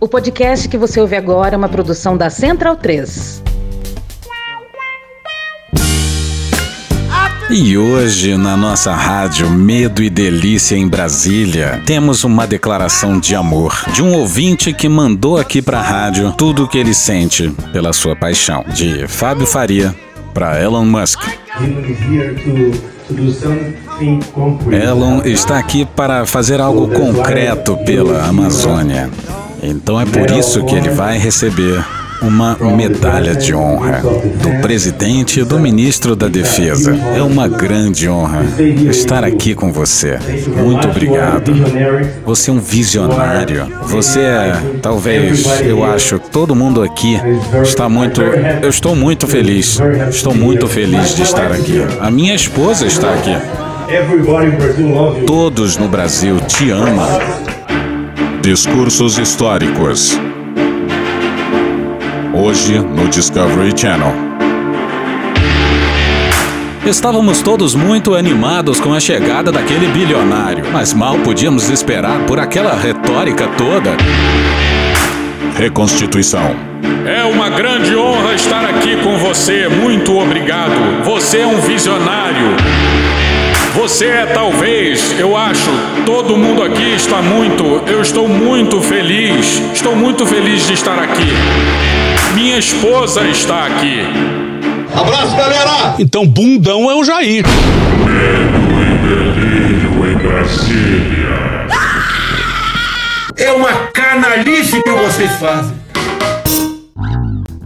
O podcast que você ouve agora é uma produção da Central 3. E hoje, na nossa rádio Medo e Delícia em Brasília, temos uma declaração de amor de um ouvinte que mandou aqui pra rádio tudo o que ele sente pela sua paixão. De Fábio Faria para Elon Musk. Elon está aqui para fazer algo concreto pela Amazônia. Então é por isso que ele vai receber uma medalha de honra do presidente e do ministro da Defesa. É uma grande honra estar aqui com você. Muito obrigado. Você é um visionário. Você é, talvez, eu acho, todo mundo aqui está muito. Eu estou muito feliz. Estou muito feliz de estar aqui. A minha esposa está aqui. Todos no Brasil te amam. Discursos históricos hoje no Discovery Channel. Estávamos todos muito animados com a chegada daquele bilionário, mas mal podíamos esperar por aquela retórica toda. Reconstituição. É uma grande honra estar aqui com você. Muito obrigado. Você é um visionário. Você é talvez, eu acho, todo mundo aqui está muito, eu estou muito feliz. Estou muito feliz de estar aqui. Minha esposa está aqui. Abraço, galera! Então, bundão é o Jair. Medo e delírio em Brasília. É uma canalice que vocês fazem.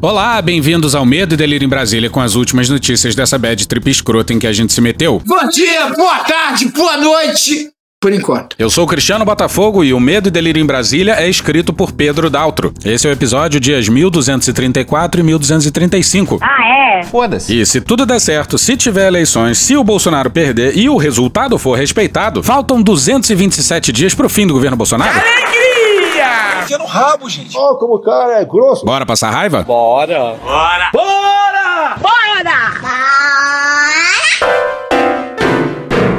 Olá, bem-vindos ao Medo e Delírio em Brasília com as últimas notícias dessa bad trip escrota em que a gente se meteu. Bom dia, boa tarde, boa noite por enquanto. Eu sou Cristiano Botafogo e o Medo e Delírio em Brasília é escrito por Pedro Daltro. Esse é o episódio dias 1234 e 1235. Ah, é? Foda-se. E se tudo der certo, se tiver eleições, se o Bolsonaro perder e o resultado for respeitado, faltam 227 dias pro fim do governo Bolsonaro. Alegria! Enfia no rabo, gente. Ó, oh, como o cara é grosso. Bora passar raiva? Bora. Bora. Bora! Bora!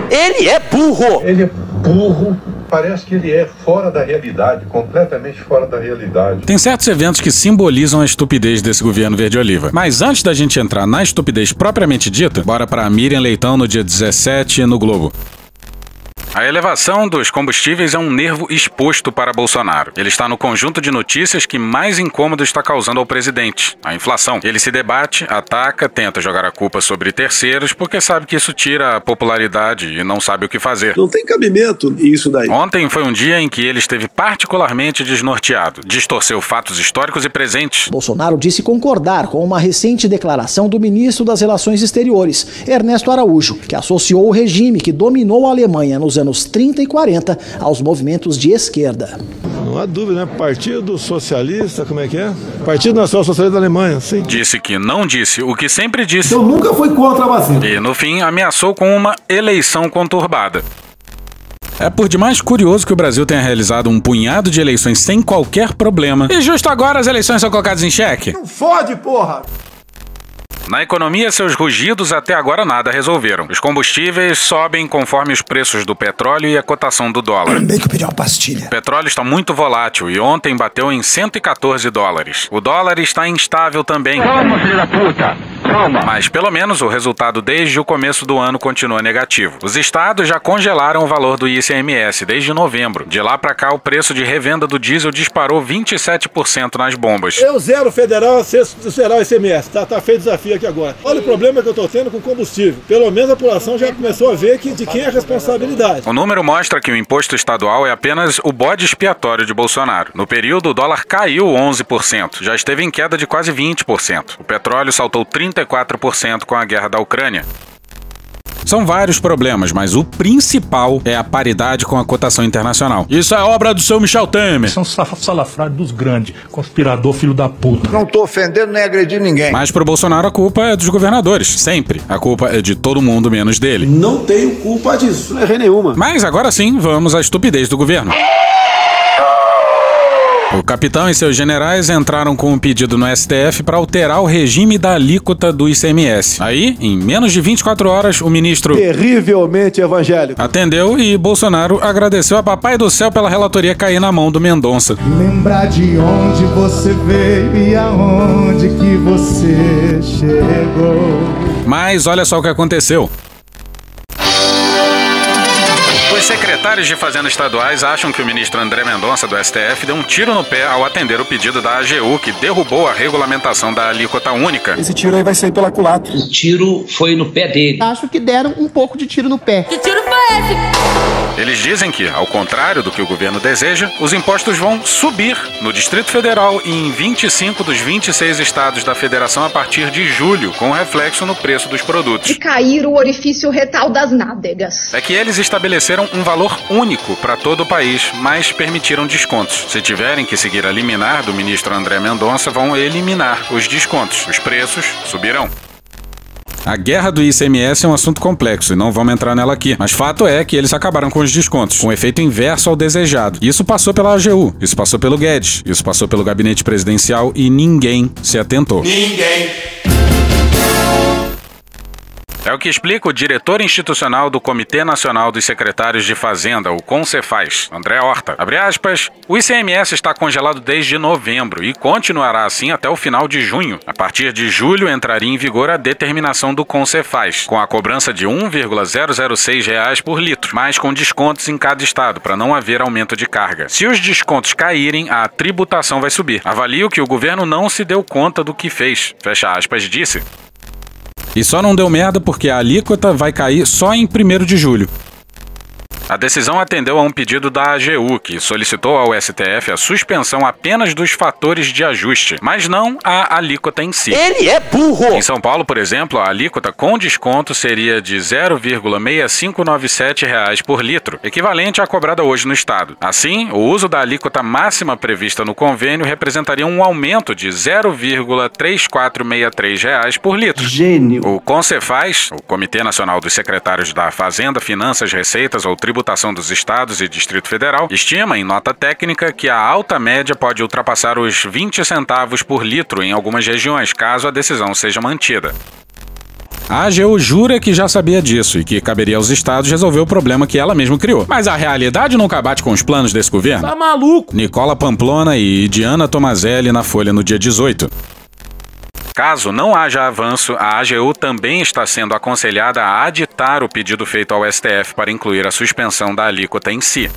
Ele é burro. Ele é burro. Parece que ele é fora da realidade, completamente fora da realidade. Tem certos eventos que simbolizam a estupidez desse governo verde-oliva. Mas antes da gente entrar na estupidez propriamente dita, bora pra Miriam Leitão no dia 17 no Globo. A elevação dos combustíveis é um nervo exposto para Bolsonaro. Ele está no conjunto de notícias que mais incômodo está causando ao presidente, a inflação. Ele se debate, ataca, tenta jogar a culpa sobre terceiros porque sabe que isso tira a popularidade e não sabe o que fazer. Não tem cabimento isso daí. Ontem foi um dia em que ele esteve particularmente desnorteado, distorceu fatos históricos e presentes. Bolsonaro disse concordar com uma recente declaração do ministro das Relações Exteriores, Ernesto Araújo, que associou o regime que dominou a Alemanha nos anos anos 30 e 40 aos movimentos de esquerda. Não há dúvida, né? Partido Socialista, como é que é? Partido Nacional Socialista da Alemanha, sim. Disse que não disse o que sempre disse. Eu nunca fui contra a vacina. E no fim ameaçou com uma eleição conturbada. É por demais curioso que o Brasil tenha realizado um punhado de eleições sem qualquer problema. E justo agora as eleições são colocadas em xeque. Não fode, porra! Na economia, seus rugidos até agora nada resolveram. Os combustíveis sobem conforme os preços do petróleo e a cotação do dólar. Bem que eu pedi uma pastilha. O petróleo está muito volátil e ontem bateu em 114 dólares. O dólar está instável também. Calma, filho da puta! Calma! Mas pelo menos o resultado desde o começo do ano continua negativo. Os estados já congelaram o valor do ICMS desde novembro. De lá para cá, o preço de revenda do diesel disparou 27% nas bombas. Eu zero federal, será o ICMS. Tá, tá feito desafio aqui agora. Olha o problema que eu estou tendo com combustível. Pelo menos a população já começou a ver que, de quem é a responsabilidade. O número mostra que o imposto estadual é apenas o bode expiatório de Bolsonaro. No período, o dólar caiu 11%, já esteve em queda de quase 20%. O petróleo saltou 34% com a guerra da Ucrânia. São vários problemas, mas o principal é a paridade com a cotação internacional. Isso é obra do seu Michel Temer. São salafrários dos grandes, conspirador filho da puta. Não tô ofendendo nem agredindo ninguém. Mas pro Bolsonaro a culpa é dos governadores, sempre. A culpa é de todo mundo menos dele. Não tenho culpa disso, não errei nenhuma. Mas agora sim, vamos à estupidez do governo. O capitão e seus generais entraram com um pedido no STF para alterar o regime da alíquota do ICMS. Aí, em menos de 24 horas, o ministro Terrivelmente evangélico. atendeu e Bolsonaro agradeceu a Papai do Céu pela relatoria cair na mão do Mendonça. Lembrar de onde você veio e aonde que você chegou. Mas olha só o que aconteceu. Os secretários de Fazenda estaduais acham que o ministro André Mendonça do STF deu um tiro no pé ao atender o pedido da AGU, que derrubou a regulamentação da alíquota única. Esse tiro aí vai sair pela culatra. O tiro foi no pé dele. Acho que deram um pouco de tiro no pé. Que tiro foi esse? Eles dizem que, ao contrário do que o governo deseja, os impostos vão subir no Distrito Federal e em 25 dos 26 estados da federação a partir de julho, com reflexo no preço dos produtos. De cair o orifício retal das nádegas. É que eles estabeleceram um valor único para todo o país, mas permitiram descontos. Se tiverem que seguir a liminar do ministro André Mendonça, vão eliminar os descontos. Os preços subirão. A guerra do ICMS é um assunto complexo e não vamos entrar nela aqui. Mas fato é que eles acabaram com os descontos, com efeito inverso ao desejado. Isso passou pela AGU, isso passou pelo Guedes, isso passou pelo gabinete presidencial e ninguém se atentou. Ninguém. É o que explica o diretor institucional do Comitê Nacional dos Secretários de Fazenda, o Concefaz, André Horta. Abre aspas, o ICMS está congelado desde novembro e continuará assim até o final de junho. A partir de julho entraria em vigor a determinação do Concefaz, com a cobrança de 1,006 reais por litro, mas com descontos em cada estado, para não haver aumento de carga. Se os descontos caírem, a tributação vai subir. Avalio que o governo não se deu conta do que fez. Fecha aspas, disse. E só não deu merda porque a alíquota vai cair só em 1 de julho. A decisão atendeu a um pedido da AGU, que solicitou ao STF a suspensão apenas dos fatores de ajuste, mas não a alíquota em si. Ele é burro! Em São Paulo, por exemplo, a alíquota com desconto seria de 0,6597 reais por litro, equivalente à cobrada hoje no estado. Assim, o uso da alíquota máxima prevista no convênio representaria um aumento de 0,3463 reais por litro. Gênio. O Concefaz, o Comitê Nacional dos Secretários da Fazenda, Finanças, Receitas ou Tributação dos Estados e Distrito Federal, estima em nota técnica que a alta média pode ultrapassar os 20 centavos por litro em algumas regiões, caso a decisão seja mantida. A AGU jura que já sabia disso e que caberia aos estados resolver o problema que ela mesma criou. Mas a realidade nunca bate com os planos desse governo. Tá maluco? Nicola Pamplona e Diana Tomazelli na Folha no dia 18. Caso não haja avanço, a AGU também está sendo aconselhada a aditar o pedido feito ao STF para incluir a suspensão da alíquota em si.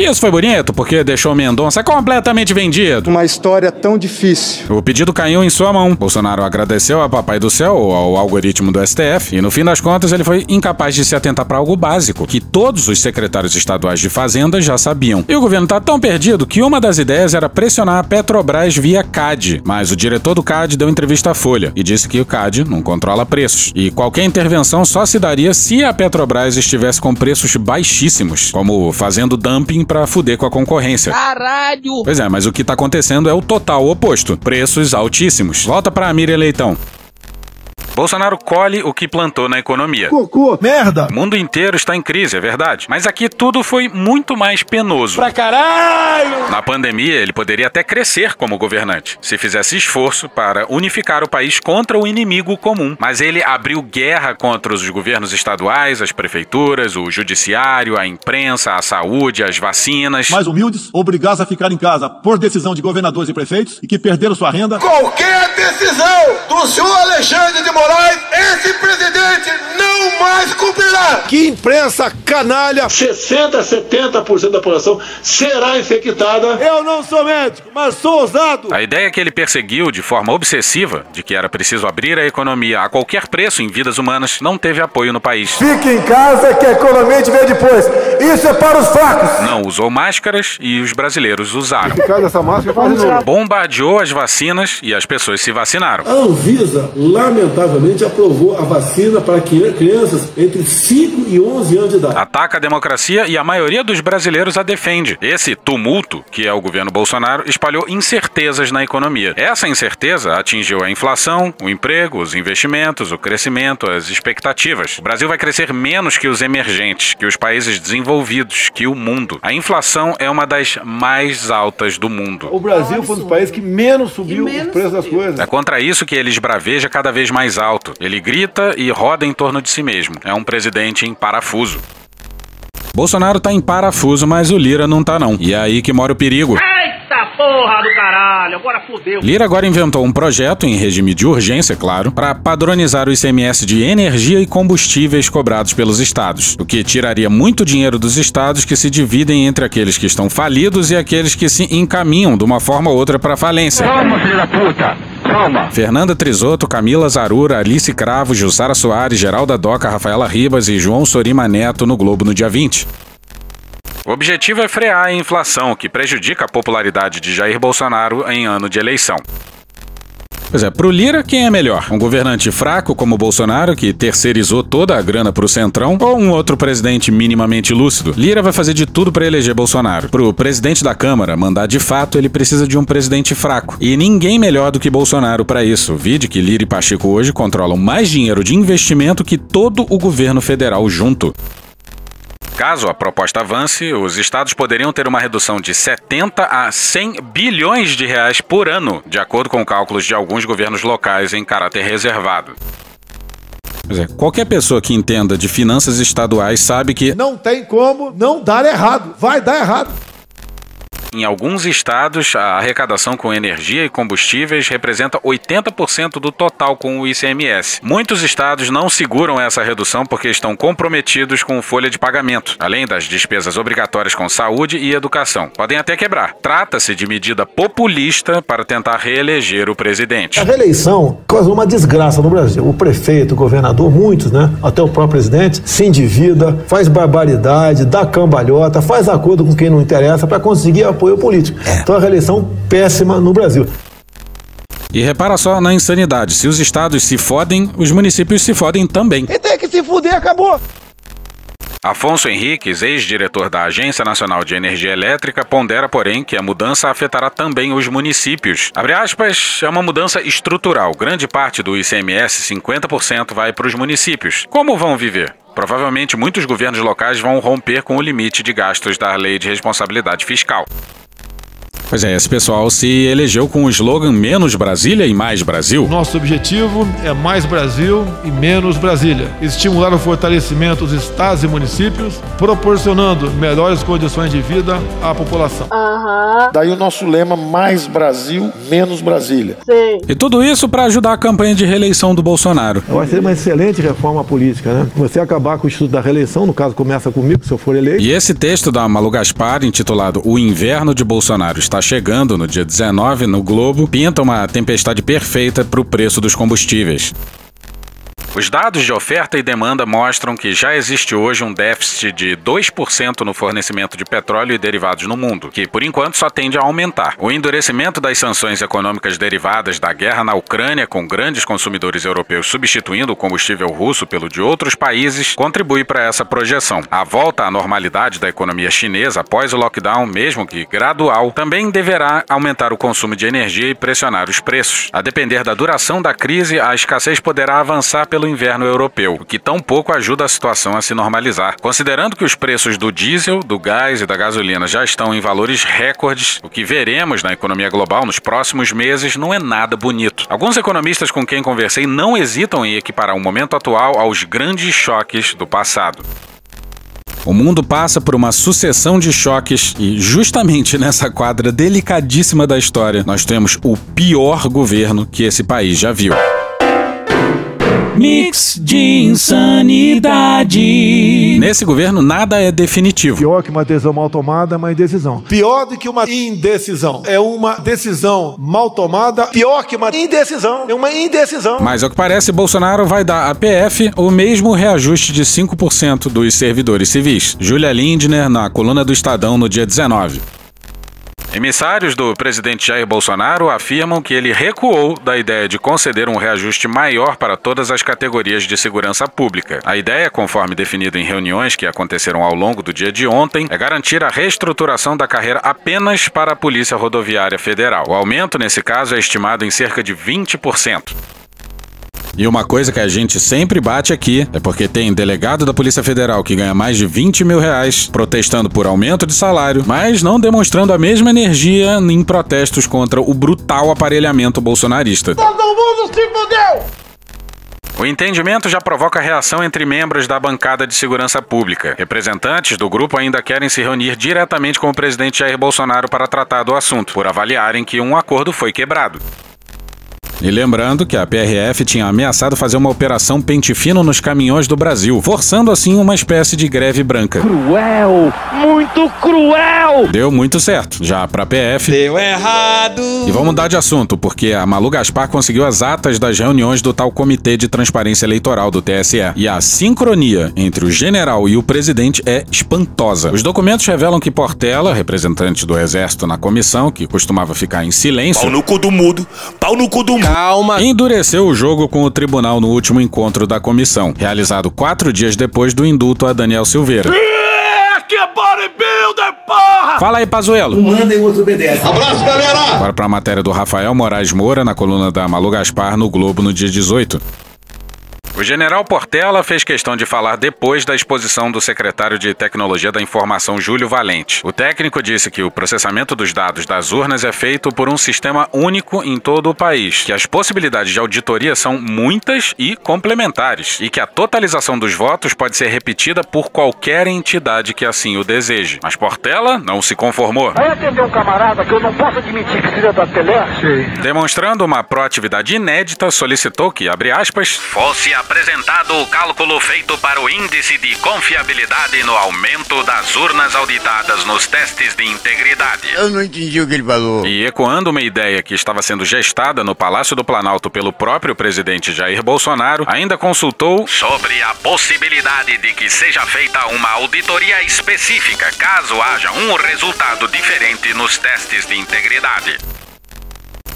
Isso foi bonito porque deixou Mendonça completamente vendido. Uma história tão difícil. O pedido caiu em sua mão. Bolsonaro agradeceu a Papai do Céu, ou ao algoritmo do STF, e no fim das contas ele foi incapaz de se atentar para algo básico, que todos os secretários estaduais de Fazenda já sabiam. E o governo está tão perdido que uma das ideias era pressionar a Petrobras via CAD, mas o diretor do CAD deu entrevista à Folha e disse que o CAD não controla preços. E qualquer intervenção só se daria se a Petrobras estivesse com preços baixíssimos, como fazendo dumping para fuder com a concorrência. Caralho! Pois é, mas o que tá acontecendo é o total oposto. Preços altíssimos. Volta pra Miriam Leitão. Bolsonaro colhe o que plantou na economia. Cocô. Merda. O mundo inteiro está em crise, é verdade. Mas aqui tudo foi muito mais penoso. Pra caralho! Na pandemia, ele poderia até crescer como governante, se fizesse esforço para unificar o país contra o inimigo comum. Mas ele abriu guerra contra os governos estaduais, as prefeituras, o judiciário, a imprensa, a saúde, as vacinas. Mais humildes, obrigados a ficar em casa por decisão de governadores e prefeitos e que perderam sua renda. Qualquer decisão do senhor Alexandre de Moraes, esse presidente não mais cumprirá. Que imprensa canalha! 60, 70% da população será infectada. Eu não sou médico, mas sou ousado! A ideia que ele perseguiu de forma obsessiva, de que era preciso abrir a economia a qualquer preço em vidas humanas, não teve apoio no país. Fique em casa que a economia te vê depois. Isso é para os fracos! Não usou máscaras e os brasileiros usaram. Ficar dessa máscara faz de novo. Bombardeou as vacinas e as pessoas se vacinaram. A Anvisa, lamentavelmente, favoravelmente aprovou a vacina para crianças entre 5 e 11 anos de idade. Ataca a democracia e a maioria dos brasileiros a defende. Esse tumulto, que é o governo Bolsonaro, espalhou incertezas na economia. Essa incerteza atingiu a inflação, o emprego, os investimentos, o crescimento, as expectativas. O Brasil vai crescer menos que os emergentes, que os países desenvolvidos, que o mundo. A inflação é uma das mais altas do mundo. O Brasil foi um dos países que menos subiu menos os preços das coisas. É contra isso que ele esbraveja cada vez mais alto. Ele grita e roda em torno de si mesmo. É um presidente em parafuso. Bolsonaro tá em parafuso, mas o Lira não tá não. E é aí que mora o perigo. Eita porra do caralho, agora fudeu. Lira agora inventou um projeto, em regime de urgência, claro, para padronizar o ICMS de energia e combustíveis cobrados pelos estados, o que tiraria muito dinheiro dos estados que se dividem entre aqueles que estão falidos e aqueles que se encaminham de uma forma ou outra para falência. Toma, filho da puta! Calma. Fernanda Trisotto, Camila Zarura, Alice Cravo, Jussara Soares, Geralda Doca, Rafaela Ribas e João Sorima Neto no Globo no dia 20. O objetivo é frear a inflação, que prejudica a popularidade de Jair Bolsonaro em ano de eleição. Pois é, pro Lira, quem é melhor? Um governante fraco como Bolsonaro, que terceirizou toda a grana pro Centrão, ou um outro presidente minimamente lúcido? Lira vai fazer de tudo para eleger Bolsonaro. Pro presidente da Câmara mandar de fato, ele precisa de um presidente fraco. E ninguém melhor do que Bolsonaro para isso. Vide que Lira e Pacheco hoje controlam mais dinheiro de investimento que todo o governo federal junto. Caso a proposta avance, os estados poderiam ter uma redução de 70 a 100 bilhões de reais por ano, de acordo com cálculos de alguns governos locais em caráter reservado. É, qualquer pessoa que entenda de finanças estaduais sabe que não tem como não dar errado. Vai dar errado. Em alguns estados, a arrecadação com energia e combustíveis representa 80% do total com o ICMS. Muitos estados não seguram essa redução porque estão comprometidos com folha de pagamento, além das despesas obrigatórias com saúde e educação. Podem até quebrar. Trata-se de medida populista para tentar reeleger o presidente. A reeleição causou uma desgraça no Brasil. O prefeito, o governador, muitos, né? Até o próprio presidente, se endivida, faz barbaridade, dá cambalhota, faz acordo com quem não interessa para conseguir apoio político. É. Então a reeleição péssima no Brasil. E repara só na insanidade: se os estados se fodem, os municípios se fodem também. E tem que se fuder, acabou! Afonso Henriques, ex-diretor da Agência Nacional de Energia Elétrica, pondera, porém, que a mudança afetará também os municípios. Abre aspas, é uma mudança estrutural. Grande parte do ICMS, 50%, vai para os municípios. Como vão viver? Provavelmente muitos governos locais vão romper com o limite de gastos da Lei de Responsabilidade Fiscal. Pois é, esse pessoal se elegeu com o slogan Menos Brasília e Mais Brasil. Nosso objetivo é mais Brasil e menos Brasília. Estimular o fortalecimento dos estados e municípios, proporcionando melhores condições de vida à população. Uhum. Daí o nosso lema Mais Brasil, Menos Brasília. Sim. E tudo isso para ajudar a campanha de reeleição do Bolsonaro. Eu acho que uma excelente reforma política, né? Você acabar com o estudo da reeleição, no caso começa comigo, se eu for eleito. E esse texto da Malu Gaspar, intitulado O Inverno de Bolsonaro, está chegando no dia 19 no Globo, pinta uma tempestade perfeita para o preço dos combustíveis. Os dados de oferta e demanda mostram que já existe hoje um déficit de 2% no fornecimento de petróleo e derivados no mundo, que por enquanto só tende a aumentar. O endurecimento das sanções econômicas derivadas da guerra na Ucrânia, com grandes consumidores europeus substituindo o combustível russo pelo de outros países, contribui para essa projeção. A volta à normalidade da economia chinesa após o lockdown, mesmo que gradual, também deverá aumentar o consumo de energia e pressionar os preços. A depender da duração da crise, a escassez poderá avançar pelo inverno europeu, o que tão pouco ajuda a situação a se normalizar. Considerando que os preços do diesel, do gás e da gasolina já estão em valores recordes, o que veremos na economia global nos próximos meses não é nada bonito. Alguns economistas com quem conversei não hesitam em equiparar o momento atual aos grandes choques do passado. O mundo passa por uma sucessão de choques e, justamente nessa quadra delicadíssima da história, nós temos o pior governo que esse país já viu. Mix de insanidade. Nesse governo, nada é definitivo. Pior que uma decisão mal tomada é uma indecisão. Pior do que uma indecisão. É uma decisão mal tomada. Pior que uma indecisão. É uma indecisão. Mas ao que parece, Bolsonaro vai dar à PF o mesmo reajuste de 5% dos servidores civis. Júlia Lindner, na coluna do Estadão, no dia 19. Emissários do presidente Jair Bolsonaro afirmam que ele recuou da ideia de conceder um reajuste maior para todas as categorias de segurança pública. A ideia, conforme definido em reuniões que aconteceram ao longo do dia de ontem, é garantir a reestruturação da carreira apenas para a Polícia Rodoviária Federal. O aumento, nesse caso, é estimado em cerca de 20%. E uma coisa que a gente sempre bate aqui é porque tem delegado da Polícia Federal que ganha mais de 20 mil reais protestando por aumento de salário, mas não demonstrando a mesma energia em protestos contra o brutal aparelhamento bolsonarista. Todo mundo se fudeu! O entendimento já provoca reação entre membros da bancada de segurança pública. Representantes do grupo ainda querem se reunir diretamente com o presidente Jair Bolsonaro para tratar do assunto, por avaliarem que um acordo foi quebrado. E lembrando que a PRF tinha ameaçado fazer uma operação pente fino nos caminhões do Brasil, forçando assim uma espécie de greve branca. Cruel! Muito cruel! Deu muito certo. Já pra PF. Deu errado! E vamos mudar de assunto, porque a Malu Gaspar conseguiu as atas das reuniões do tal Comitê de Transparência Eleitoral do TSE. E a sincronia entre o general e o presidente é espantosa. Os documentos revelam que Portela, representante do Exército na comissão, que costumava ficar em silêncio. Pau no cu do mudo! Pau no cu do mudo! Calma! Endureceu o jogo com o tribunal no último encontro da comissão, realizado quatro dias depois do indulto a Daniel Silveira. É, que bodybuilder, porra! Fala aí, Pazuelo. Mandem outro obedece. Abraço, galera! Agora para a matéria do Rafael Moraes Moura na coluna da Malu Gaspar no Globo no dia 18. O general Portela fez questão de falar depois da exposição do secretário de Tecnologia da Informação, Júlio Valente. O técnico disse que o processamento dos dados das urnas é feito por um sistema único em todo o país, que as possibilidades de auditoria são muitas e complementares, e que a totalização dos votos pode ser repetida por qualquer entidade que assim o deseje. Mas Portela não se conformou. Vai atender um camarada que eu não posso admitir que seja da Teleste? Demonstrando uma proatividade inédita, solicitou que, abre aspas, fosse apresentado o cálculo feito para o índice de confiabilidade no aumento das urnas auditadas nos testes de integridade. Eu não entendi o que ele falou. E ecoando uma ideia que estava sendo gestada no Palácio do Planalto pelo próprio presidente Jair Bolsonaro, ainda consultou sobre a possibilidade de que seja feita uma auditoria específica caso haja um resultado diferente nos testes de integridade.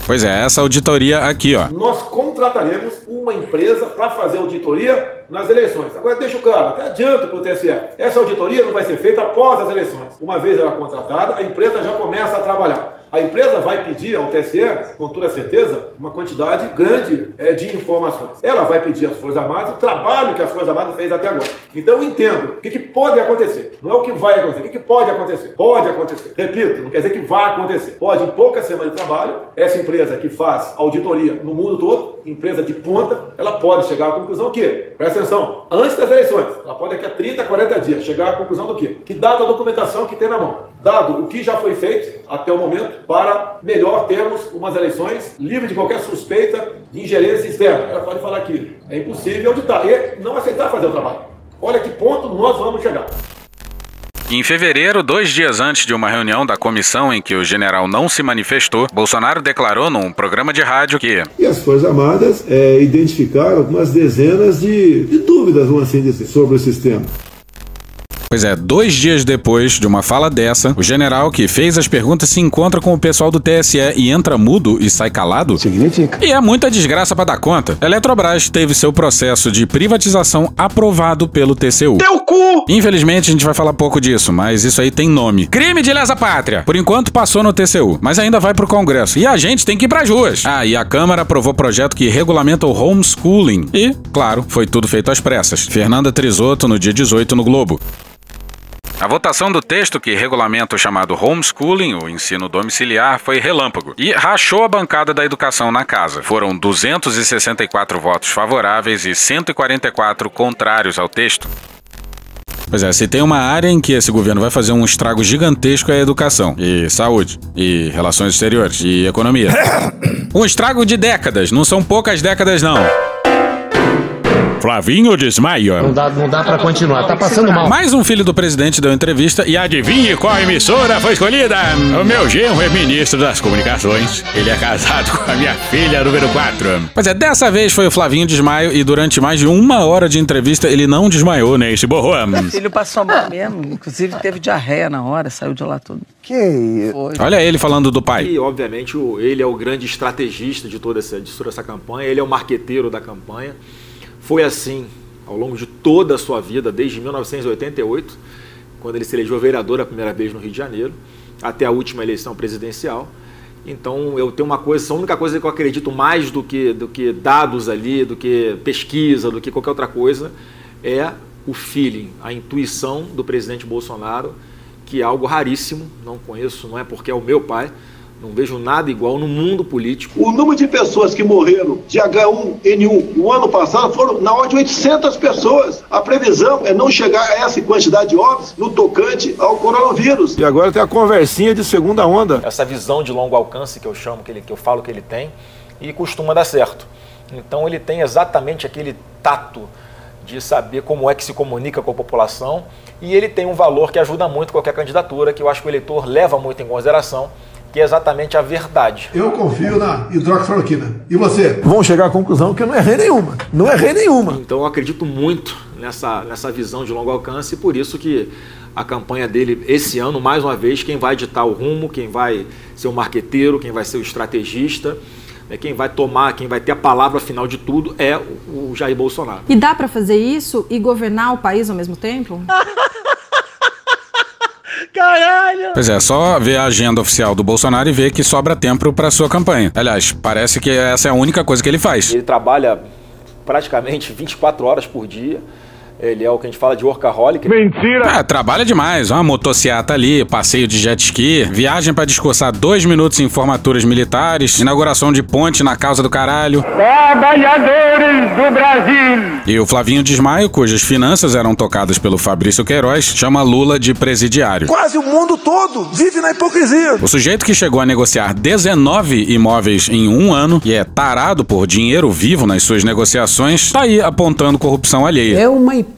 Pois é, essa auditoria aqui, ó. Nós contrataremos uma empresa para fazer auditoria nas eleições. Agora deixa claro, até adianta para o TSE. Essa auditoria não vai ser feita após as eleições. Uma vez ela contratada, a empresa já começa a trabalhar. A empresa vai pedir ao TSE, com toda certeza, uma quantidade grande é, de informações. Ela vai pedir às Forças Armadas o trabalho que as Forças Armadas fez até agora. Então eu entendo o que, que pode acontecer. Não é o que vai acontecer, o que, que pode acontecer. Pode acontecer. Repito, não quer dizer que vai acontecer. Pode, em poucas semanas de trabalho, essa empresa que faz auditoria no mundo todo, empresa de ponta, ela pode chegar à conclusão que, presta atenção, antes das eleições, ela pode daqui a 30, 40 dias chegar à conclusão do quê? Que dada a documentação que tem na mão, dado o que já foi feito até o momento, para melhor termos umas eleições livres de qualquer suspeita de ingerência externa. Ela pode falar que é impossível auditar e não aceitar fazer o trabalho. Olha que ponto nós vamos chegar. Em fevereiro, dois dias antes de uma reunião da comissão em que o general não se manifestou, Bolsonaro declarou num programa de rádio que. E as Forças Armadas é, identificaram algumas dezenas de, de dúvidas, vamos assim dizer, sobre o sistema. Pois é, dois dias depois de uma fala dessa, o general que fez as perguntas se encontra com o pessoal do TSE e entra mudo e sai calado? Significa. E é muita desgraça para dar conta. Eletrobras teve seu processo de privatização aprovado pelo TCU. Teu cu! Infelizmente a gente vai falar pouco disso, mas isso aí tem nome. Crime de lesa pátria. Por enquanto passou no TCU, mas ainda vai pro Congresso. E a gente tem que ir pras ruas. Ah, e a Câmara aprovou projeto que regulamenta o homeschooling. E, claro, foi tudo feito às pressas. Fernanda Trisotto no dia 18 no Globo. A votação do texto que regulamenta o chamado homeschooling, o ensino domiciliar, foi relâmpago e rachou a bancada da educação na casa. Foram 264 votos favoráveis e 144 contrários ao texto. Pois é, se tem uma área em que esse governo vai fazer um estrago gigantesco é a educação, e saúde, e relações exteriores, e economia. Um estrago de décadas, não são poucas décadas não. Flavinho desmaia. Não dá, não dá pra continuar, tá passando mal. Mais um filho do presidente deu entrevista e adivinhe qual emissora foi escolhida? O meu genro é ministro das comunicações. Ele é casado com a minha filha número 4. Pois é, dessa vez foi o Flavinho desmaio e durante mais de uma hora de entrevista ele não desmaiou nem se borrou. Meu filho passou mal mesmo, inclusive teve diarreia na hora, saiu de lá tudo. Que isso? Olha ele falando do pai. E, obviamente, ele é o grande estrategista de toda, essa, de toda essa campanha, ele é o marqueteiro da campanha. Foi assim ao longo de toda a sua vida, desde 1988, quando ele se elegeu vereador a primeira vez no Rio de Janeiro, até a última eleição presidencial. Então, eu tenho uma coisa, a única coisa que eu acredito mais do que, do que dados ali, do que pesquisa, do que qualquer outra coisa, é o feeling, a intuição do presidente Bolsonaro, que é algo raríssimo, não conheço, não é porque é o meu pai, não vejo nada igual no mundo político. O número de pessoas que morreram de H1N1 no ano passado foram na ordem de 800 pessoas. A previsão é não chegar a essa quantidade de óbitos no tocante ao coronavírus. E agora tem a conversinha de segunda onda. Essa visão de longo alcance que eu chamo, que, ele, que eu falo que ele tem, e costuma dar certo. Então ele tem exatamente aquele tato de saber como é que se comunica com a população e ele tem um valor que ajuda muito qualquer candidatura, que eu acho que o eleitor leva muito em consideração, que é exatamente a verdade. Eu confio na hidroxicloroquina. E você? Vão chegar à conclusão que eu não errei nenhuma. Não errei nenhuma. Então eu acredito muito nessa, nessa visão de longo alcance e por isso que a campanha dele esse ano, mais uma vez, quem vai ditar o rumo, quem vai ser o marqueteiro, quem vai ser o estrategista, né, quem vai tomar, quem vai ter a palavra final de tudo é o, o Jair Bolsonaro. E dá pra fazer isso e governar o país ao mesmo tempo? Caralho! Pois é, só ver a agenda oficial do Bolsonaro e ver que sobra tempo pra sua campanha. Aliás, parece que essa é a única coisa que ele faz. Ele trabalha praticamente 24 horas por dia. Ele é o que a gente fala de workaholic. Ah, trabalha demais. Uma motociata ali, passeio de jet ski, viagem pra discursar dois minutos em formaturas militares, inauguração de ponte na causa do caralho. Trabalhadores do Brasil! E o Flavinho Desmaio, cujas finanças eram tocadas pelo Fabrício Queiroz, chama Lula de presidiário. Quase o mundo todo vive na hipocrisia. O sujeito que chegou a negociar 19 imóveis em um ano e é tarado por dinheiro vivo nas suas negociações, tá aí apontando corrupção alheia. É uma hipocrisia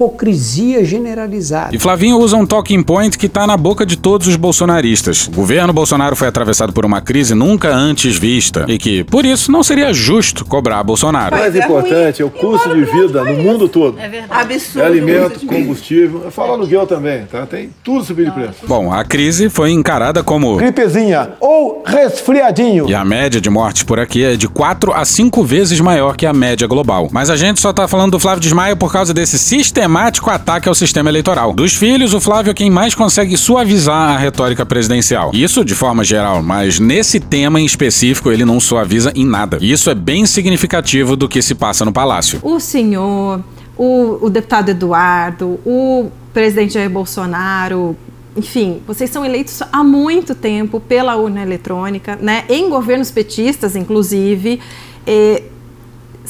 generalizada. E Flavinho usa um talking point que tá na boca de todos os bolsonaristas. O governo Bolsonaro foi atravessado por uma crise nunca antes vista e que, por isso, não seria justo cobrar Bolsonaro. O mais importante é o custo de vida no mundo todo. É verdade. Absurdo. É alimento, combustível. Fala aluguel também, tá? Tem tudo subindo de preço. Bom, a crise foi encarada como Gripezinha ou resfriadinho. E a média de mortes por aqui é de 4 a 5 vezes maior que a média global. Mas a gente só tá falando do Flávio Desmaio por causa desse sistemático ataque ao sistema eleitoral. Dos filhos, o Flávio é quem mais consegue suavizar a retórica presidencial. Isso de forma geral, mas nesse tema em específico ele não suaviza em nada. Isso é bem significativo do que se passa no palácio. O senhor, o, o deputado Eduardo, o presidente Jair Bolsonaro, enfim, vocês são eleitos há muito tempo pela urna eletrônica, né? Em governos petistas, inclusive.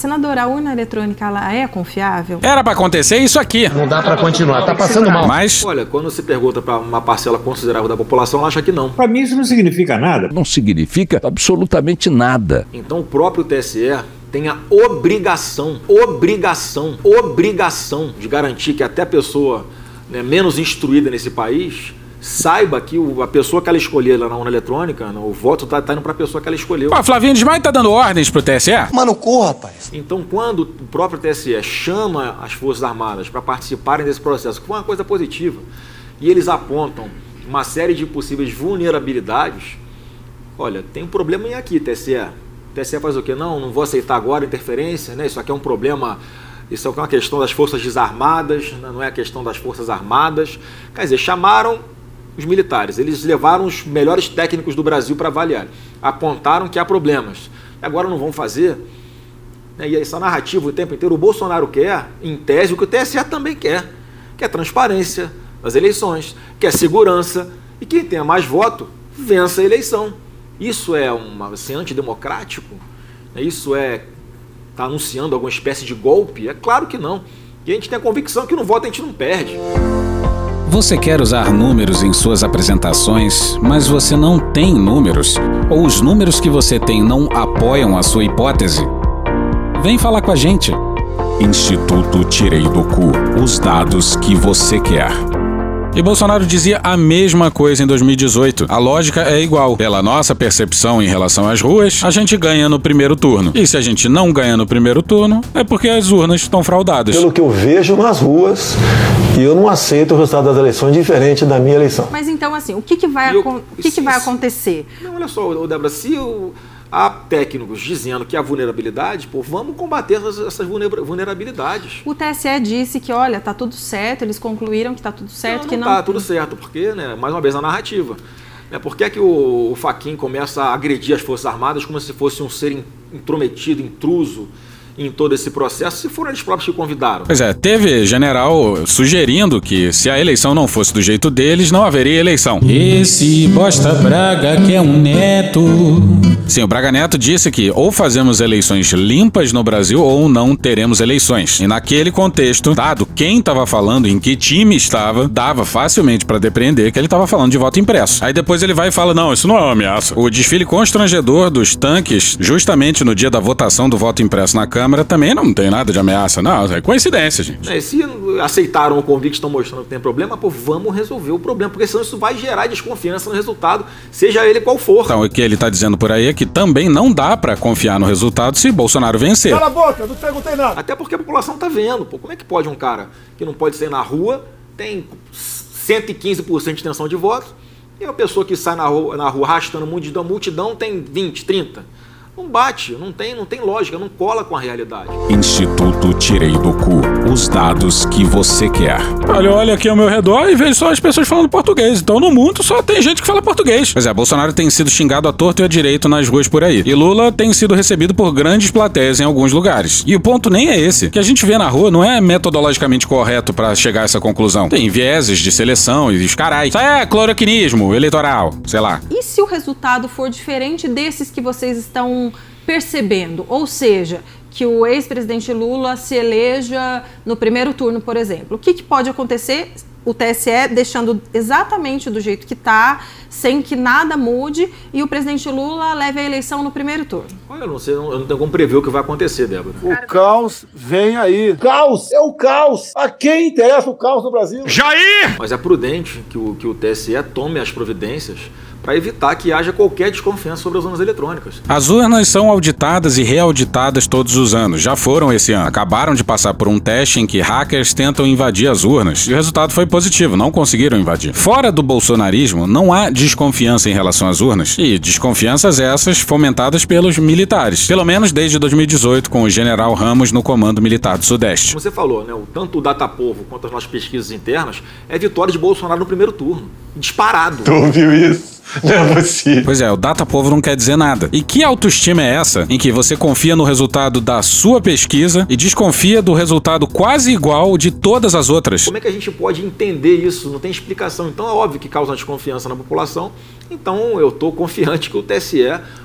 Senadora, a urna eletrônica ela é confiável? Era pra acontecer isso aqui. Não dá pra continuar, tá passando mal. Mas Olha, quando se pergunta para uma parcela considerável da população, ela acha que não. Para mim isso não significa nada. Não significa absolutamente nada. Então o próprio TSE tem a obrigação, obrigação, obrigação de garantir que até a pessoa né, menos instruída nesse país saiba que o- a pessoa que ela escolher lá na urna eletrônica, o voto tá, tá indo para a pessoa que ela escolheu. Pô, Flavinho Desmaio tá dando ordens pro TSE? Mano, corra, rapaz. Então, quando o próprio TSE chama as Forças Armadas para participarem desse processo, que foi uma coisa positiva, e eles apontam uma série de possíveis vulnerabilidades, olha, tem um problema aqui, TSE. O TSE faz o quê? Não, não vou aceitar agora interferência, né? Isso aqui é um problema, isso aqui é uma questão das Forças Desarmadas, né? não é a questão das Forças Armadas. Quer dizer, chamaram os militares, eles levaram os melhores técnicos do Brasil para avaliar, apontaram que há problemas. Agora não vão fazer. Né? E essa narrativa o tempo inteiro, o Bolsonaro quer, em tese, o que o TSE também quer, que é transparência das eleições, que é segurança, e quem tenha mais voto, vença a eleição. Isso é uma, assim, antidemocrático? Né? Isso é tá anunciando alguma espécie de golpe? É claro que não. E a gente tem a convicção que no voto a gente não perde. Você quer usar números em suas apresentações, mas você não tem números? Ou os números que você tem não apoiam a sua hipótese? Vem falar com a gente. Instituto Tirei do Cu os dados que você quer. E Bolsonaro dizia a mesma coisa em 2018. A lógica é igual. Pela nossa percepção em relação às ruas, a gente ganha no primeiro turno. E se a gente não ganha no primeiro turno, é porque as urnas estão fraudadas. Pelo que eu vejo nas ruas, eu não aceito o resultado das eleições diferente da minha eleição. Mas então, assim, o que, que, vai, Eu- o que, que vai acontecer? Não, olha só, Débora, se o- há técnicos dizendo que há vulnerabilidade, pô, vamos combater essas, essas vulner- vulnerabilidades. O TSE disse que, olha, tá tudo certo, eles concluíram que tá tudo certo, não, que não tá tudo certo, porque, né, mais uma vez, a narrativa. Né, por que, é que o, o Faquin começa a agredir as Forças Armadas como se fosse um ser in- intrometido, intruso em todo esse processo, se foram eles próprios que convidaram? Pois é, teve general sugerindo que se a eleição não fosse do jeito deles, não haveria eleição. Esse bosta Braga que é um neto. Sim, o Braga Neto disse que ou fazemos eleições limpas no Brasil ou não teremos eleições. E naquele contexto, dado quem estava falando, em que time estava, dava facilmente para depreender que ele estava falando de voto impresso. Aí depois ele vai e fala: não, isso não é uma ameaça. O desfile constrangedor dos tanques, justamente no dia da votação do voto impresso na Câmara, também não tem nada de ameaça. Não, é coincidência, gente. Né, se aceitaram o convite, estão mostrando que tem problema, pô, vamos resolver o problema, porque senão isso vai gerar desconfiança no resultado, seja ele qual for. Então, o que ele tá dizendo por aí é que também não dá pra confiar no resultado se Bolsonaro vencer. Cala a boca, não te perguntei nada. Até porque a população tá vendo, pô. Como é que pode um cara que não pode sair na rua, tem 115% de intenção de voto, e uma pessoa que sai na rua, na rua arrastando multidão, multidão tem 20, 30? Não bate, não tem, não tem lógica, não cola com a realidade. Instituto Tirei do Cu. Os dados que você quer. Olha, olha aqui ao meu redor e vejo só as pessoas falando português. Então no mundo só tem gente que fala português. Pois é, Bolsonaro tem sido xingado à torto e à direito nas ruas por aí. E Lula tem sido recebido por grandes plateias em alguns lugares. E o ponto nem é esse. O que a gente vê na rua não é metodologicamente correto pra chegar a essa conclusão. Tem vieses de seleção e os carai. Isso é cloroquinismo eleitoral, sei lá. E se o resultado for diferente desses que vocês estão percebendo? Ou seja, que o ex-presidente Lula se eleja no primeiro turno, por exemplo. O que, que pode acontecer? O TSE deixando exatamente do jeito que está, sem que nada mude, e o presidente Lula leve a eleição no primeiro turno. Olha, eu não sei, eu não tenho como prever o que vai acontecer, Débora. O caos vem aí. Caos! É o caos! A quem interessa o caos no Brasil? Jair! Mas é prudente que o, que o TSE tome as providências para evitar que haja qualquer desconfiança sobre as urnas eletrônicas. As urnas são auditadas e reauditadas todos os anos. Já foram esse ano. Acabaram de passar por um teste em que hackers tentam invadir as urnas. E o resultado foi positivo, não conseguiram invadir. Fora do bolsonarismo, não há desconfiança em relação às urnas. E desconfianças essas fomentadas pelos militares. Pelo menos desde 2018, com o general Ramos no Comando Militar do Sudeste. Como você falou, né, o- tanto o Datapovo quanto as nossas pesquisas internas é vitória de Bolsonaro no primeiro turno. Disparado. Tu ouviu isso? Não é possível. Pois é, o data povo não quer dizer nada. E que autoestima é essa em que você confia no resultado da sua pesquisa e desconfia do resultado quase igual de todas as outras? Como é que a gente pode entender isso? Não tem explicação. Então é óbvio que causa desconfiança na população. Então eu estou confiante que o TSE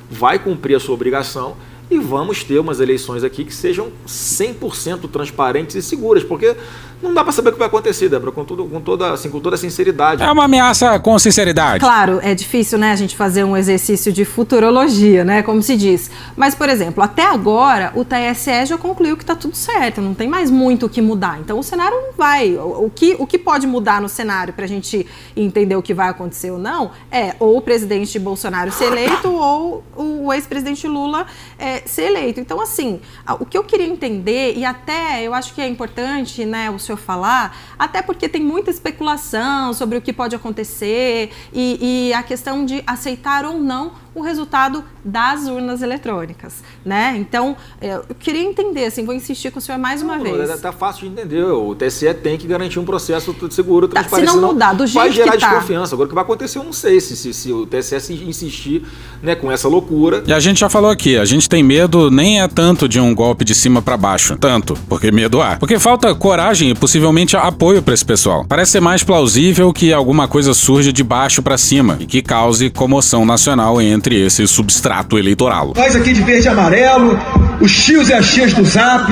vai cumprir a sua obrigação e vamos ter umas eleições aqui que sejam 100% transparentes e seguras, porque não dá para saber o que vai acontecer, Débora, com, tudo, com, toda, assim, com toda a sinceridade. É uma ameaça com sinceridade. Claro, é difícil, né, a gente fazer um exercício de futurologia, né, como se diz. Mas, por exemplo, até agora o TSE já concluiu que está tudo certo, não tem mais muito o que mudar. Então o cenário não vai. O, o que, o que pode mudar no cenário para a gente entender o que vai acontecer ou não é ou o presidente Bolsonaro ser eleito ou o ex-presidente Lula é, ser eleito. Então, assim, o que eu queria entender, e até eu acho que é importante, né, o senhor falar, até porque tem muita especulação sobre o que pode acontecer e, e a questão de aceitar ou não o resultado das urnas eletrônicas, né? Então, é, eu queria entender, assim, vou insistir com o senhor mais uma Não, vez. é- Tá fácil de entender. O TSE tem que garantir um processo seguro, Tá, transparente. se não mudar do vai jeito gerar que tá. desconfiança. Agora, o que vai acontecer, eu não sei. Se, se, se o TSE se insistir né, com essa loucura. E a gente já falou aqui, a gente tem medo nem é tanto de um golpe de cima pra baixo, tanto, porque medo há. Porque falta coragem e possivelmente apoio pra esse pessoal. Parece ser mais plausível que alguma coisa surja de baixo pra cima e que cause comoção nacional entre esse substrato eleitoral. Nós aqui de verde e amarelo, os tios e as tias do Zap,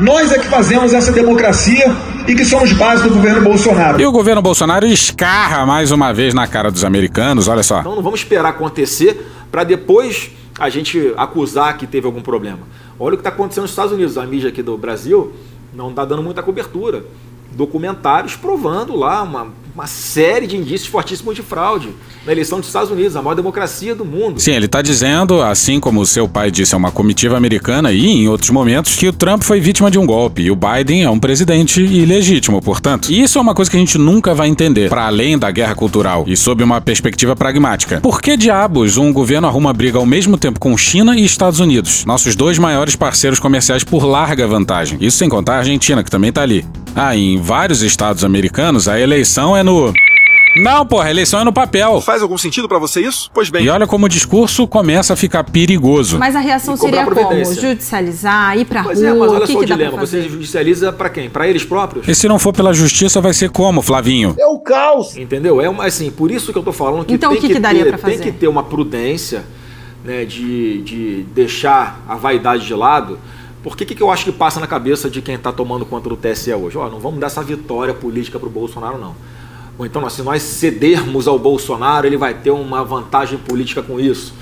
nós é que fazemos essa democracia e que somos base do governo Bolsonaro. E o governo Bolsonaro escarra mais uma vez na cara dos americanos, olha só. Então não vamos esperar acontecer para depois a gente acusar que teve algum problema. Olha o que está acontecendo nos Estados Unidos. A mídia aqui do Brasil não está dando muita cobertura. Documentários provando lá uma, uma série de indícios fortíssimos de fraude na eleição dos Estados Unidos, a maior democracia do mundo. Sim, ele está dizendo, assim como seu pai disse a uma comitiva americana e em outros momentos, que o Trump foi vítima de um golpe e o Biden é um presidente ilegítimo, portanto. E isso é uma coisa que a gente nunca vai entender, para além da guerra cultural e sob uma perspectiva pragmática. Por que diabos um governo arruma briga ao mesmo tempo com China e Estados Unidos, nossos dois maiores parceiros comerciais por larga vantagem? Isso sem contar a Argentina, que também está ali. Ah, em vários estados americanos, a eleição é no. Não, porra, a eleição é no papel. Faz algum sentido para você isso? Pois bem. E olha como o discurso começa a ficar perigoso. Mas a reação seria como? Judicializar, ir pra pois rua, é, mas olha o que só que o dá pra dilema. fazer? Você judicializa para quem? Para eles próprios? E se não for pela justiça, vai ser como, Flavinho? É o caos. Entendeu? É uma, assim, por isso que eu tô falando que Então, tem o que que daria ter, pra fazer? tem que ter uma prudência, né, de, de deixar a vaidade de lado. Porque o que, que eu acho que passa na cabeça de quem está tomando conta do TSE hoje? Ó, não vamos dar essa vitória política pro Bolsonaro, não. Ou então, se nós cedermos ao Bolsonaro, ele vai ter uma vantagem política com isso.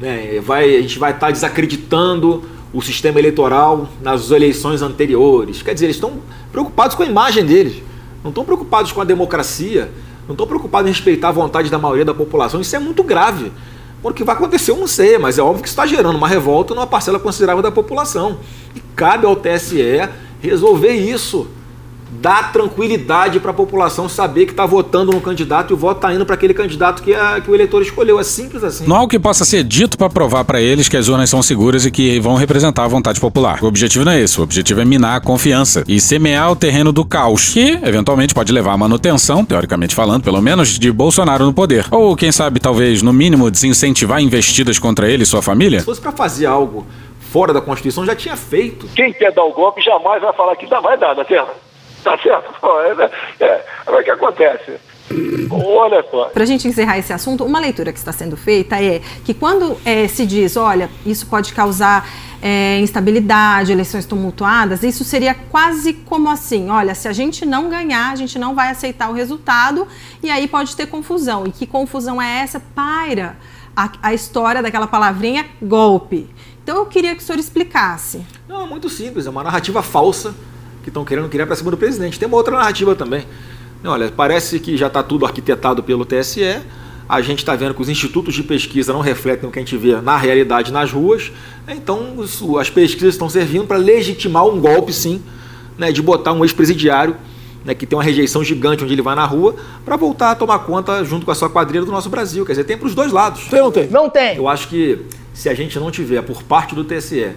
Né? Vai, a gente vai estar desacreditando o sistema eleitoral nas eleições anteriores. Quer dizer, eles estão preocupados com a imagem deles, não estão preocupados com a democracia, não estão preocupados em respeitar a vontade da maioria da população. Isso é muito grave. O que vai acontecer eu não sei, mas é óbvio que está gerando uma revolta numa parcela considerável da população. E cabe ao TSE resolver isso. Dar tranquilidade para a população saber que está votando no candidato e o voto está indo para aquele candidato que, a- que o eleitor escolheu. É simples assim. Não há o que possa ser dito para provar para eles que as urnas são seguras e que vão representar a vontade popular. O objetivo não é esse. O objetivo é minar a confiança e semear o terreno do caos, que eventualmente pode levar à manutenção, teoricamente falando, pelo menos, de Bolsonaro no poder. Ou, quem sabe, talvez, no mínimo, desincentivar investidas contra ele e sua família? Se fosse para fazer algo fora da Constituição, já tinha feito. Quem quer dar o golpe jamais vai falar que dá, vai dar, tá certo? Tá certo? É, é, agora o que acontece? Olha só. Para a gente encerrar esse assunto, uma leitura que está sendo feita é que quando eh, se diz, olha, isso pode causar eh, instabilidade, eleições tumultuadas, isso seria quase como assim, olha, se a gente não ganhar, a gente não vai aceitar o resultado e aí pode ter confusão. E que confusão é essa? Paira a, a história daquela palavrinha golpe. Então eu queria que o senhor explicasse. Não, é muito simples, é uma narrativa falsa que estão querendo criar para cima do presidente. Tem uma outra narrativa também. Olha, parece que já está tudo arquitetado pelo TSE. A gente está vendo que os institutos de pesquisa não refletem o que a gente vê na realidade nas ruas. Então, as pesquisas estão servindo para legitimar um golpe, sim, né, de botar um ex-presidiário né, que tem uma rejeição gigante onde ele vai na rua, para voltar a tomar conta junto com a sua quadrilha do nosso Brasil. Quer dizer, tem para os dois lados. Tem ou não tem? Não tem. Eu acho que se a gente não tiver por parte do TSE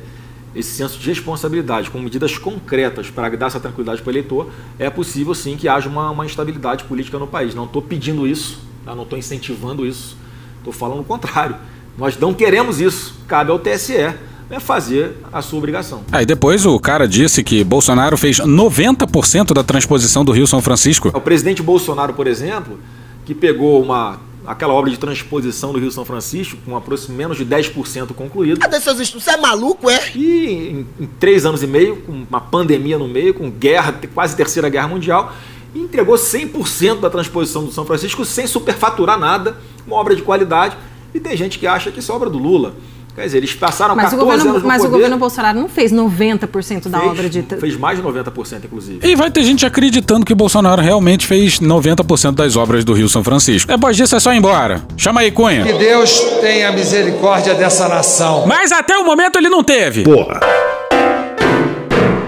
esse senso de responsabilidade com medidas concretas para dar essa tranquilidade para o eleitor, é possível sim que haja uma, uma instabilidade política no país. Não estou pedindo isso, tá? não estou incentivando isso, estou falando o contrário. Nós não queremos isso. Cabe ao TSE né, fazer a sua obrigação. Aí depois o cara disse que Bolsonaro fez 90% da transposição do Rio São Francisco. O presidente Bolsonaro, por exemplo, que pegou uma aquela obra de transposição do Rio São Francisco, com aproximadamente menos de 10% concluído. Cadê seus estudos? Você é maluco, é? E em, em três anos e meio, com uma pandemia no meio, com guerra, quase terceira guerra mundial, entregou 100% da transposição do São Francisco sem superfaturar nada, uma obra de qualidade. E tem gente que acha que isso é obra do Lula. Quer dizer, eles passaram Mas, o 14 governo, anos no mas o poder, governo Bolsonaro não fez 90% da fez, obra de. fez mais de 90%, inclusive. E vai ter gente acreditando que Bolsonaro realmente fez 90% das obras do Rio São Francisco. Depois disso é só ir embora. Chama aí, Cunha. Que Deus tenha misericórdia dessa nação. Mas até o momento ele não teve. Porra.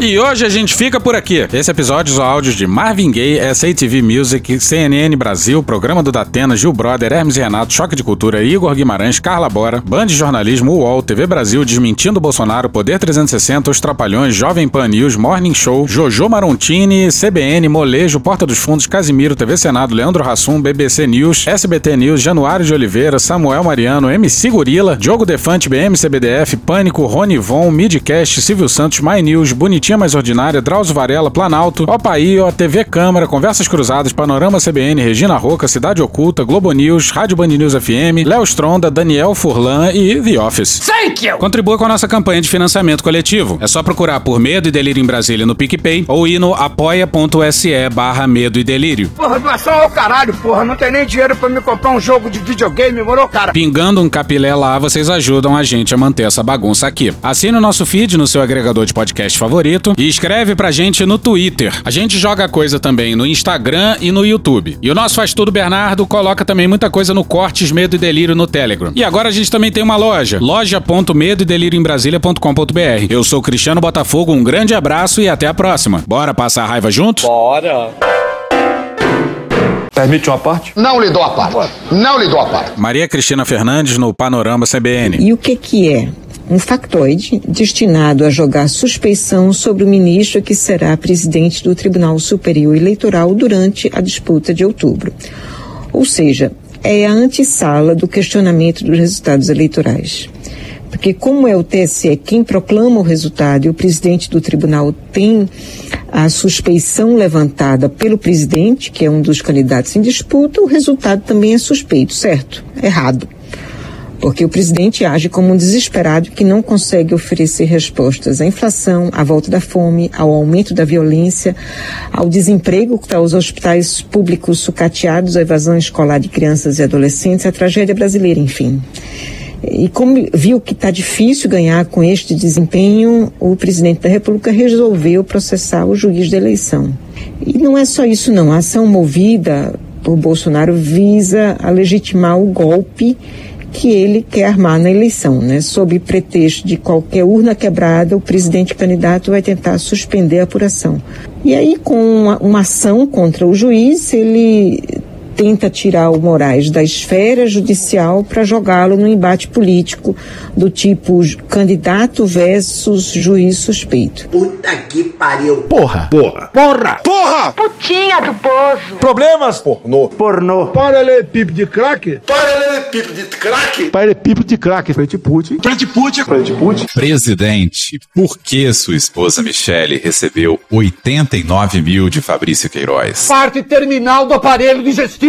E hoje a gente fica por aqui. Esse episódio são áudios de Marvin Gaye, SATV Music, CNN Brasil, Programa do Datena, Gil Brother, Hermes e Renato, Choque de Cultura, Igor Guimarães, Carla Bora, Band de Jornalismo, UOL, TV Brasil, Desmentindo Bolsonaro, Poder 360, Os Trapalhões, Jovem Pan News, Morning Show, Jojo Marontini, CBN, Molejo, Porta dos Fundos, Casimiro, TV Senado, Leandro Hassum, BBC News, SBT News, Januário de Oliveira, Samuel Mariano, MC Gorila, Diogo Defante, BM CBDF, Pânico, Rony Von, Midcast, Silvio Santos, My News, Bonitinho Tia Mais Ordinária, Drauzio Varela, Planalto, Opaío, TV Câmara, Conversas Cruzadas, Panorama CBN, Regina Roca, Cidade Oculta, Globo News, Rádio Band News FM, Léo Stronda, Daniel Furlan e The Office. Thank you! Contribua com a nossa campanha de financiamento coletivo. É só procurar por Medo e Delírio em Brasília no PicPay ou ir no apoia.se barra Medo e Delírio. Porra, doação ao caralho, porra. Não tem nem dinheiro pra me comprar um jogo de videogame, moro, cara? Pingando um capilé lá, vocês ajudam a gente a manter essa bagunça aqui. Assine o nosso feed no seu agregador de podcast favorito e escreve pra gente no Twitter. A gente joga coisa também no Instagram e no YouTube. E o nosso Faz Tudo Bernardo coloca também muita coisa no Cortes Medo e Delírio no Telegram. E agora a gente também tem uma loja, loja.medo e delírio em Brasília.com.br. Eu sou Cristiano Botafogo, um grande abraço e até a próxima. Bora passar a raiva junto? Bora. Permite uma parte? Não lhe dou a parte. Não lhe dou a parte. Maria Cristina Fernandes no Panorama CBN. E o que que é? Um factoide destinado a jogar suspeição sobre o ministro que será presidente do Tribunal Superior Eleitoral durante a disputa de outubro. Ou seja, é a antessala do questionamento dos resultados eleitorais. Porque, como é o TSE quem proclama o resultado e o presidente do tribunal tem a suspeição levantada pelo presidente, que é um dos candidatos em disputa, o resultado também é suspeito, certo? Errado. Porque o presidente age como um desesperado que não consegue oferecer respostas à inflação, à volta da fome, ao aumento da violência, ao desemprego que está os hospitais públicos sucateados, à evasão escolar de crianças e adolescentes, à tragédia brasileira, enfim. E como viu que está difícil ganhar com este desempenho, o presidente da República resolveu processar o juiz da eleição. E não é só isso, não. A ação movida por Bolsonaro visa a legitimar o golpe que ele quer armar na eleição, né? Sob pretexto de qualquer urna quebrada, o presidente candidato vai tentar suspender a apuração. E aí, com uma, uma ação contra o juiz, ele tenta tirar o Moraes da esfera judicial para jogá-lo no embate político do tipo candidato versus juiz suspeito. Puta que pariu. Porra. Porra. Porra. Porra! Putinha do poço. Problemas? Pornô. Pornô. Paralelepípedo de craque? Paralelepípedo de craque. Paralelepípedo de craque. Frente Putin. Frente Putin. Frente Putin. Presidente, por que sua esposa Michele recebeu 89 mil de Fabrício Queiroz? Parte terminal do aparelho digestivo.